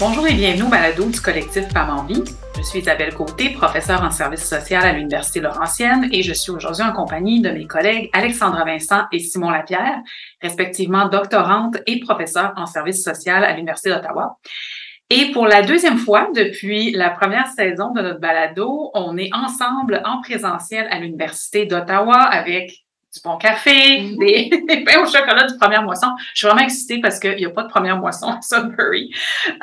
Bonjour et bienvenue au balado du collectif Femmes. Je suis Isabelle Côté, professeure en service social à l'Université Laurentienne et je suis aujourd'hui en compagnie de mes collègues Alexandra Vincent et Simon Lapierre, respectivement doctorante et professeure en service social à l'Université d'Ottawa. Et pour la deuxième fois depuis la première saison de notre balado, on est ensemble en présentiel à l'Université d'Ottawa avec du bon café, mhm. des, pains au chocolat de première moisson. Je suis vraiment excitée parce qu'il n'y a pas de première moisson à Sudbury.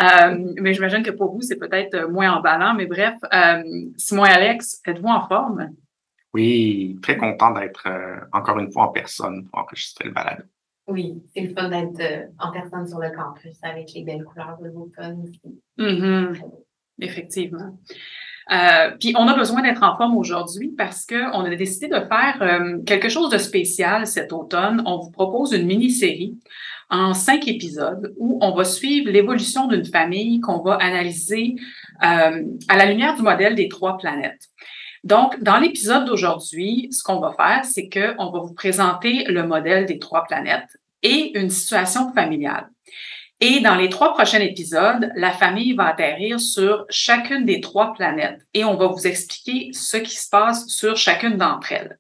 Euh, mais j'imagine que pour vous, c'est peut-être moins emballant. Mais bref, euh, Simon et Alex, êtes-vous en forme? Oui, très content d'être euh, encore une fois en personne pour enregistrer le balade. Oui, c'est le fun d'être euh, en personne sur le campus avec les belles couleurs de l'automne aussi. Mm-hmm. Effectivement. Euh, puis on a besoin d'être en forme aujourd'hui parce qu'on a décidé de faire euh, quelque chose de spécial cet automne. On vous propose une mini-série en cinq épisodes où on va suivre l'évolution d'une famille qu'on va analyser euh, à la lumière du modèle des trois planètes. Donc, dans l'épisode d'aujourd'hui, ce qu'on va faire, c'est qu'on va vous présenter le modèle des trois planètes et une situation familiale. Et dans les trois prochains épisodes, la famille va atterrir sur chacune des trois planètes et on va vous expliquer ce qui se passe sur chacune d'entre elles.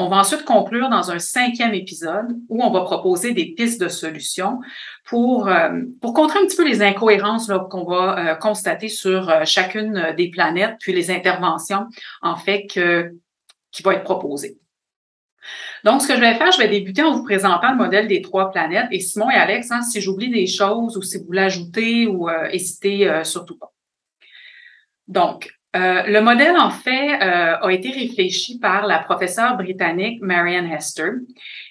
On va ensuite conclure dans un cinquième épisode où on va proposer des pistes de solutions pour, euh, pour contrer un petit peu les incohérences qu'on va euh, constater sur euh, chacune des planètes, puis les interventions, en fait, que, qui vont être proposées. Donc, ce que je vais faire, je vais débuter en vous présentant le modèle des trois planètes. Et Simon et Alex, hein, si j'oublie des choses ou si vous l'ajoutez ou euh, hésitez euh, surtout pas. Donc, euh, le modèle, en fait, a été réfléchi par la professeure britannique Marianne Hester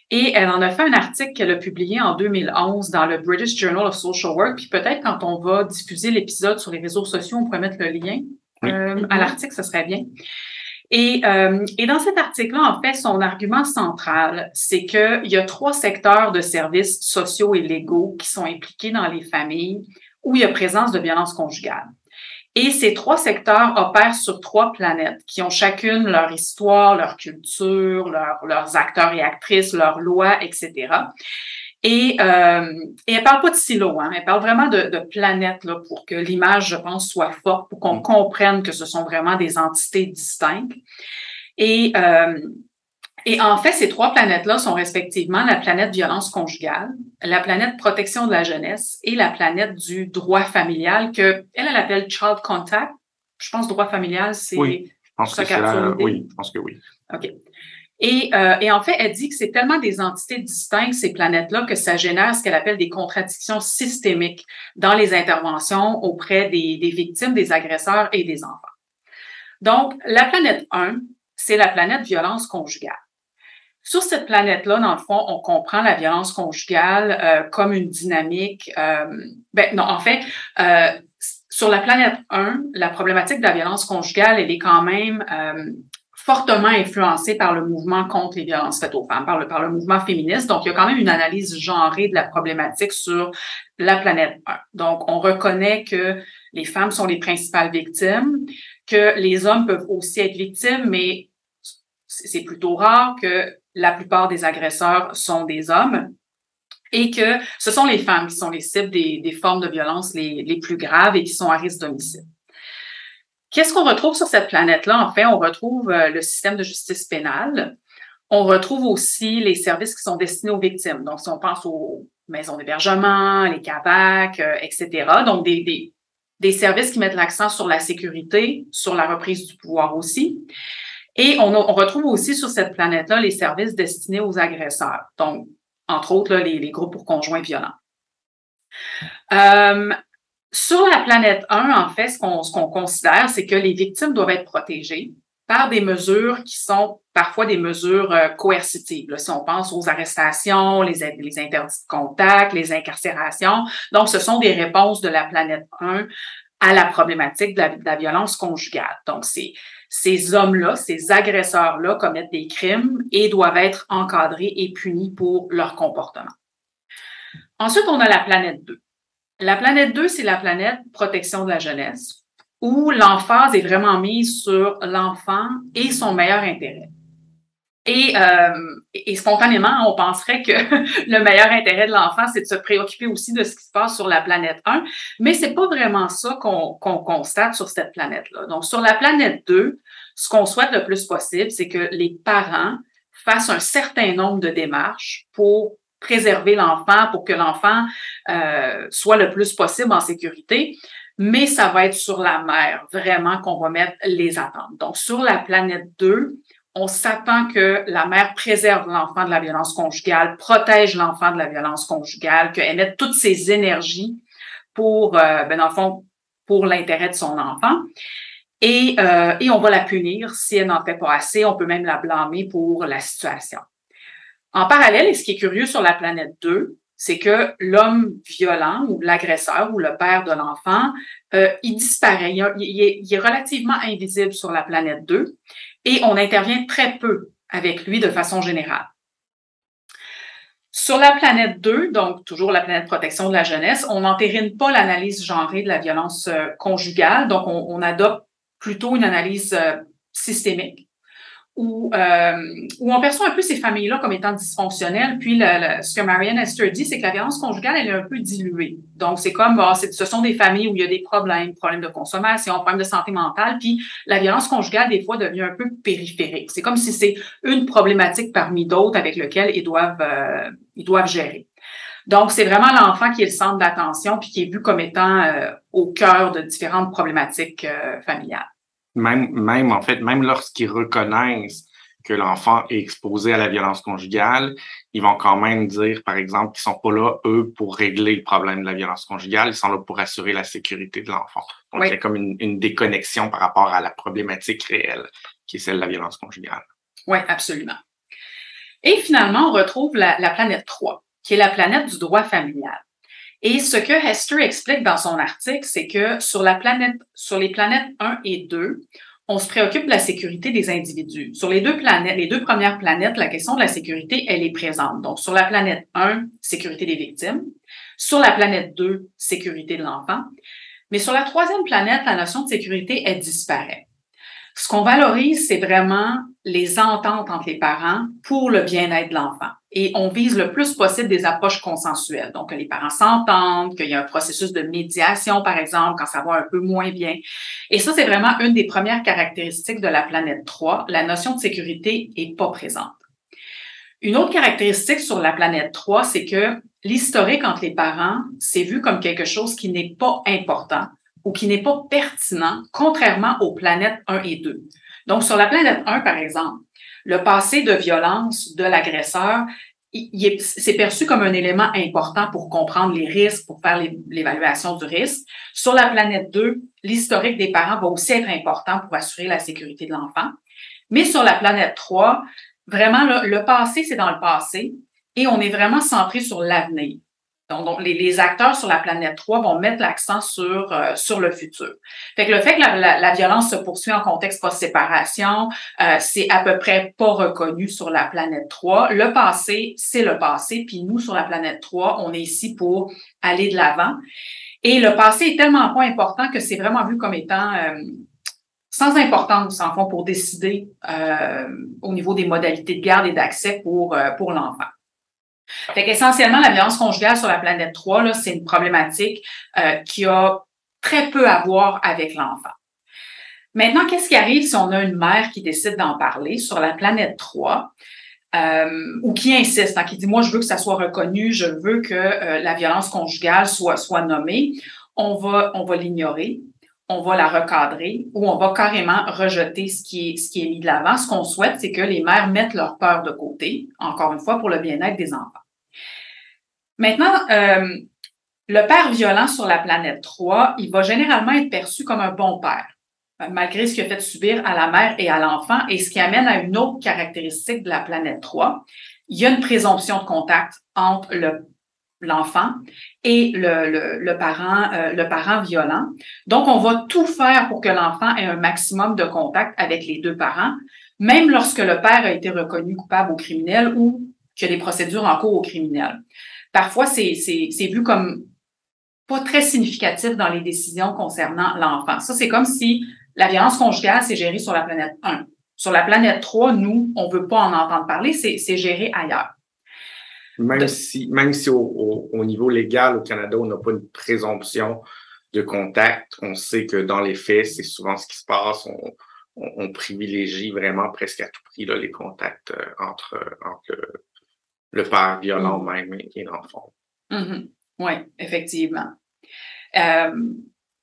et elle en a fait un article qu'elle a publié en 2011 dans le British Journal of Social Work. Puis peut-être quand on va diffuser l'épisode sur les réseaux sociaux, on pourrait mettre le lien à l'article, ce serait bien. Et, euh, et, dans cet article-là, en fait, son argument central, c'est qu'il y a trois secteurs de services sociaux et légaux qui sont impliqués dans les familles où il y a présence de violence conjugale. Et ces trois secteurs opèrent sur trois planètes qui ont chacune leur histoire, leur culture, leurs acteurs et actrices, leurs lois, etc. Et, euh, et elle parle pas de silo, hein, elle parle vraiment de, de planètes là, pour que l'image, je pense, soit forte, pour qu'on mm. comprenne que ce sont vraiment des entités distinctes. Et, euh, et en fait, ces trois planètes-là sont respectivement la planète violence conjugale, la planète protection de la jeunesse et la planète du droit familial que elle, elle appelle child contact. Je pense droit familial, c'est oui, je pense que c'est oui, je pense que oui. OK. Et, euh, et, en fait, elle dit que c'est tellement des entités distinctes, ces planètes-là, que ça génère ce qu'elle appelle des contradictions systémiques dans les interventions auprès des, des, victimes, des agresseurs et des enfants. Donc, la planète 1, c'est la planète violence conjugale. Sur cette planète-là, dans le fond, on comprend la violence conjugale euh, comme une dynamique. Euh, ben, non, en fait, euh, sur la planète 1, la problématique de la violence conjugale, elle est quand même euh, fortement influencé par le mouvement contre les violences faites aux femmes, par le, par le mouvement féministe. Donc, il y a quand même une analyse genrée de la problématique sur la planète 1. Donc, on reconnaît que les femmes sont les principales victimes, que les hommes peuvent aussi être victimes, mais c'est plutôt rare que la plupart des agresseurs sont des hommes et que ce sont les femmes qui sont les cibles des, formes de violence les, plus graves et qui sont à risque d'homicide. Qu'est-ce qu'on retrouve sur cette planète-là? En fait, on retrouve euh, le système de justice pénale. On retrouve aussi les services qui sont destinés aux victimes. Donc, si on pense aux maisons d'hébergement, les CAVAC, euh, etc. Donc, des services qui mettent l'accent sur la sécurité, sur la reprise du pouvoir aussi. Et on, on retrouve aussi sur cette planète-là les services destinés aux agresseurs. Donc, entre autres, là, les, les groupes pour conjoints violents. Euh, sur la planète 1, en fait, ce qu'on considère, c'est que les victimes doivent être protégées par des mesures qui sont parfois des mesures euh, coercitives. si on pense aux arrestations, les, les interdits de contact, les incarcérations. Donc, ce sont des réponses de la planète 1 à la problématique de la, de la violence conjugale. Donc, c'est ces hommes-là, ces agresseurs-là commettent des crimes et doivent être encadrés et punis pour leur comportement. Ensuite, on a la planète 2. La planète 2, c'est la planète protection de la jeunesse, où l'emphase est vraiment mise sur l'enfant et son meilleur intérêt. Et, euh, et, spontanément, on penserait que le meilleur intérêt de l'enfant, c'est de se préoccuper aussi de ce qui se passe sur la planète 1, mais c'est pas vraiment ça qu'on constate sur cette planète-là. Donc, sur la planète 2, ce qu'on souhaite le plus possible, c'est que les parents fassent un certain nombre de démarches pour préserver l'enfant, pour que l'enfant euh, soit le plus possible en sécurité. Mais ça va être sur la mer, vraiment, qu'on va mettre les attentes. Donc, sur la planète 2, on s'attend que la mère préserve l'enfant de la violence conjugale, protège l'enfant de la violence conjugale, qu'elle mette toutes ses énergies pour, euh, ben, pour l'intérêt de son enfant. Et, euh, et on va la punir si elle n'en fait pas assez. On peut même la blâmer pour la situation. En parallèle, et ce qui est curieux sur la planète 2, c'est que l'homme violent ou l'agresseur ou le père de l'enfant, euh, il disparaît. Il, est, il, est, relativement invisible sur la planète 2 et on intervient très peu avec lui de façon générale. Sur la planète 2, donc toujours la planète protection de la jeunesse, on n'entérine pas l'analyse genrée de la violence euh, conjugale, donc on, on adopte plutôt une analyse euh, systémique où, euh, où on perçoit un peu ces familles-là comme étant dysfonctionnelles. Puis le, ce que Marianne Esther dit, c'est que la violence conjugale, elle est un peu diluée. Donc, c'est comme, bon, ce sont des familles où il y a des problèmes, problèmes de consommation, problèmes de santé mentale, puis la violence conjugale, des fois, devient un peu périphérique. C'est comme si c'est une problématique parmi d'autres avec lesquelles ils doivent, euh, ils doivent gérer. Donc, c'est vraiment l'enfant qui est le centre d'attention puis qui est vu comme étant euh, au cœur de différentes problématiques euh, familiales même, même en fait, même lorsqu'ils reconnaissent que l'enfant est exposé à la violence conjugale, ils vont quand même dire, par exemple, qu'ils sont pas là, eux, pour régler le problème de la violence conjugale, ils sont là pour assurer la sécurité de l'enfant. Donc, il y a comme une, une, déconnexion par rapport à la problématique réelle, qui est celle de la violence conjugale. Oui, absolument. Et finalement, on retrouve la, la planète 3, qui est la planète du droit familial. Et ce que Hester explique dans son article, c'est que sur la planète, sur les planètes 1 et 2, on se préoccupe de la sécurité des individus. Sur les deux planètes, les deux premières planètes, la question de la sécurité, elle est présente. Donc, sur la planète 1, sécurité des victimes. Sur la planète 2, sécurité de l'enfant. Mais sur la troisième planète, la notion de sécurité, elle disparaît. Ce qu'on valorise, c'est vraiment les ententes entre les parents pour le bien-être de l'enfant. Et on vise le plus possible des approches consensuelles. Donc, que les parents s'entendent, qu'il y a un processus de médiation, par exemple, quand ça va un peu moins bien. Et ça, c'est vraiment une des premières caractéristiques de la planète 3. La notion de sécurité est pas présente. Une autre caractéristique sur la planète 3, c'est que l'historique entre les parents, c'est vu comme quelque chose qui n'est pas important ou qui n'est pas pertinent, contrairement aux planètes 1 et 2. Donc, sur la planète 1, par exemple, le passé de violence de l'agresseur, c'est perçu comme un élément important pour comprendre les risques, pour faire l'évaluation du risque. Sur la planète 2, l'historique des parents va aussi être important pour assurer la sécurité de l'enfant. Mais sur la planète 3, vraiment, le passé, c'est dans le passé et on est vraiment centré sur l'avenir. Donc, les, les, acteurs sur la planète 3 vont mettre l'accent sur, euh, sur le futur. Fait que le fait que la, la, la violence se poursuit en contexte post-séparation, euh, c'est à peu près pas reconnu sur la planète 3. Le passé, c'est le passé, puis nous, sur la planète 3, on est ici pour aller de l'avant. Et le passé est tellement pas important que c'est vraiment vu comme étant euh, sans importance, en fond, pour décider au niveau des modalités de garde et d'accès pour, pour l'enfant. Fait qu'essentiellement, la violence conjugale sur la planète 3, là, c'est une problématique euh, qui a très peu à voir avec l'enfant. Maintenant, qu'est-ce qui arrive si on a une mère qui décide d'en parler sur la planète 3 euh, ou qui insiste, hein, qui dit moi je veux que ça soit reconnu, je veux que euh, la violence conjugale soit soit nommée, on va on va l'ignorer, on va la recadrer ou on va carrément rejeter ce qui est, ce qui est mis de l'avant. Ce qu'on souhaite, c'est que les mères mettent leur peur de côté, encore une fois, pour le bien-être des enfants. Maintenant, euh, le père violent sur la planète 3, il va généralement être perçu comme un bon père, malgré ce qu'il a fait subir à la mère et à l'enfant, et ce qui amène à une autre caractéristique de la planète 3. Il y a une présomption de contact entre le l'enfant et le, le, parent, euh, le parent violent. Donc, on va tout faire pour que l'enfant ait un maximum de contact avec les deux parents, même lorsque le père a été reconnu coupable au criminel ou qu'il y a des procédures en cours au criminel. Parfois, c'est vu comme pas très significatif dans les décisions concernant l'enfant. Ça, c'est comme si la violence conjugale, c'est géré sur la planète 1. Sur la planète 3, nous, on veut pas en entendre parler, c'est géré ailleurs. Même si, même si au, au, niveau légal au Canada, on n'a pas une présomption de contact, on sait que dans les faits, c'est souvent ce qui se passe. On, on, on, privilégie vraiment presque à tout prix là, les contacts euh, entre, entre le, le, père violent mm. même et, l'enfant. Mm -hmm. Oui, effectivement. Euh,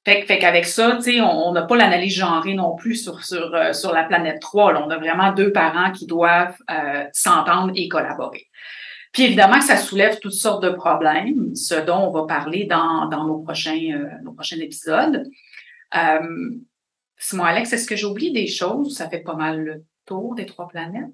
fait, fait qu'avec ça, on n'a pas l'analyse genrée non plus sur, sur, euh, sur la planète 3. Là. On a vraiment deux parents qui doivent euh, s'entendre et collaborer. Puis évidemment que ça soulève toutes sortes de problèmes, ce dont on va parler dans, nos, prochains, euh, nos prochains épisodes. Euh, Simon Alex, est-ce que j'oublie des choses? Ça fait pas mal le tour des trois planètes.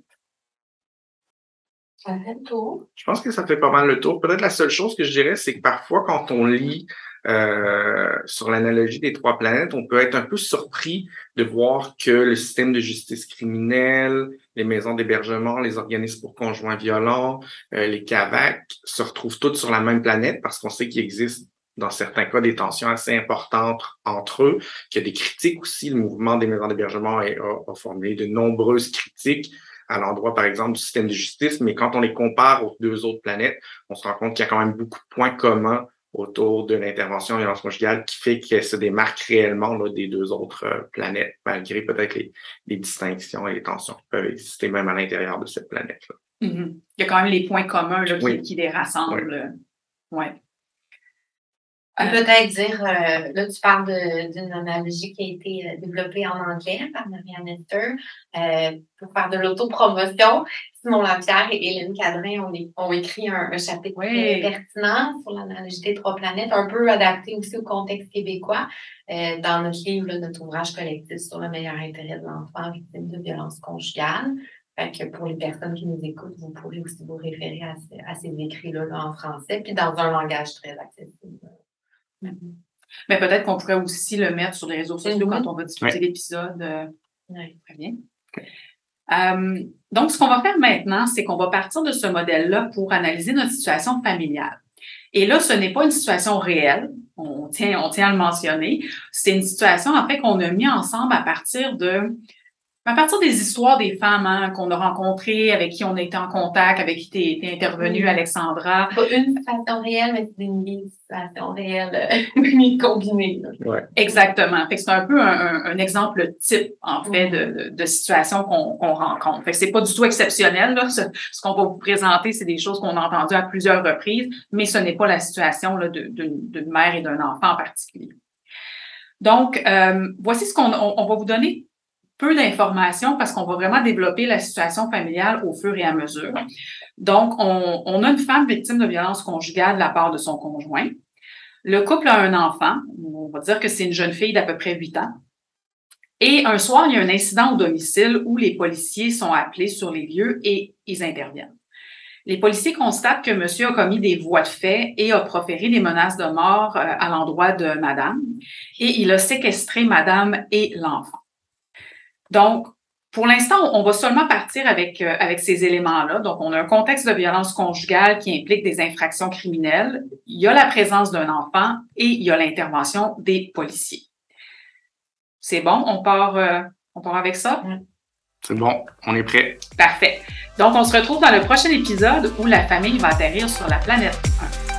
Ça fait le tour. Je pense que ça fait pas mal le tour. Peut-être la seule chose que je dirais, c'est que parfois, quand on lit euh, sur l'analogie des trois planètes, on peut être un peu surpris de voir que le système de justice criminelle, les maisons d'hébergement, les organismes pour conjoints violents, euh, les CAVAC se retrouvent toutes sur la même planète parce qu'on sait qu'il existe dans certains cas des tensions assez importantes entre eux, qu'il y a des critiques aussi. Le mouvement des maisons d'hébergement a, a formulé de nombreuses critiques à l'endroit, par exemple, du système de justice, mais quand on les compare aux deux autres planètes, on se rend compte qu'il y a quand même beaucoup de points communs autour de l'intervention violence conjugale qui fait qu'elle se démarque réellement là, des deux autres euh, planètes, malgré peut-être les, les, distinctions et les tensions qui peuvent exister même à l'intérieur de cette planète-là. Mm -hmm. Il y a quand même les points communs là, qui, oui. qui, les rassemblent. Oui. Ouais. Peut-être dire, euh, là, tu parles d'une analogie qui a été euh, développée en anglais par Marianne Esther euh, pour faire de l'autopromotion. Simon Lapierre et Hélène Cadrin ont, ont écrit un, un chapitre oui. pertinent sur l'analogie des trois planètes, un peu adapté aussi au contexte québécois, euh, dans notre livre, là, notre ouvrage collectif sur le meilleur intérêt de l'enfant victime de violence conjugale. Fait que pour les personnes qui nous écoutent, vous pourrez aussi vous référer à, ces, à ces écrits-là là, en français, puis dans un langage très accessible. Mm-hmm. Mais peut-être qu'on pourrait aussi le mettre sur les réseaux sociaux mm -hmm. quand on va discuter ouais. l'épisode. Euh, ouais. Très bien. Euh, donc, ce qu'on va faire maintenant, c'est qu'on va partir de ce modèle-là pour analyser notre situation familiale. Et là, ce n'est pas une situation réelle. On tient, on tient à le mentionner. C'est une situation, en fait, qu'on a mis ensemble à partir de à partir des histoires des femmes hein, qu'on a rencontrées, avec qui on a été en contact, avec qui tu es, intervenue, Alexandra. Pas une situation réelle, mais c'est une situation réelle euh, combinée. Ouais. Exactement. Fait que c'est un peu un, un, exemple type, en fait, mm. de, de, de, situation qu'on qu rencontre. Fait que c'est pas du tout exceptionnel. Là. Ce, ce qu'on va vous présenter, c'est des choses qu'on a entendues à plusieurs reprises, mais ce n'est pas la situation d'une mère et d'un enfant en particulier. Donc, euh, voici ce qu'on on, on va vous donner peu d'informations parce qu'on va vraiment développer la situation familiale au fur et à mesure. Donc, on, on, a une femme victime de violence conjugale de la part de son conjoint. Le couple a un enfant. On va dire que c'est une jeune fille d'à peu près 8 ans. Et un soir, il y a un incident au domicile où les policiers sont appelés sur les lieux et ils interviennent. Les policiers constatent que monsieur a commis des voies de fait et a proféré des menaces de mort euh, à l'endroit de madame et il a séquestré madame et l'enfant. Donc, pour l'instant, on va seulement partir avec, euh, avec ces éléments-là. Donc, on a un contexte de violence conjugale qui implique des infractions criminelles. Il y a la présence d'un enfant et il y a l'intervention des policiers. C'est bon? On part, euh, on part avec ça? C'est bon, on est prêt. Parfait. Donc, on se retrouve dans le prochain épisode où la famille va atterrir sur la planète 1.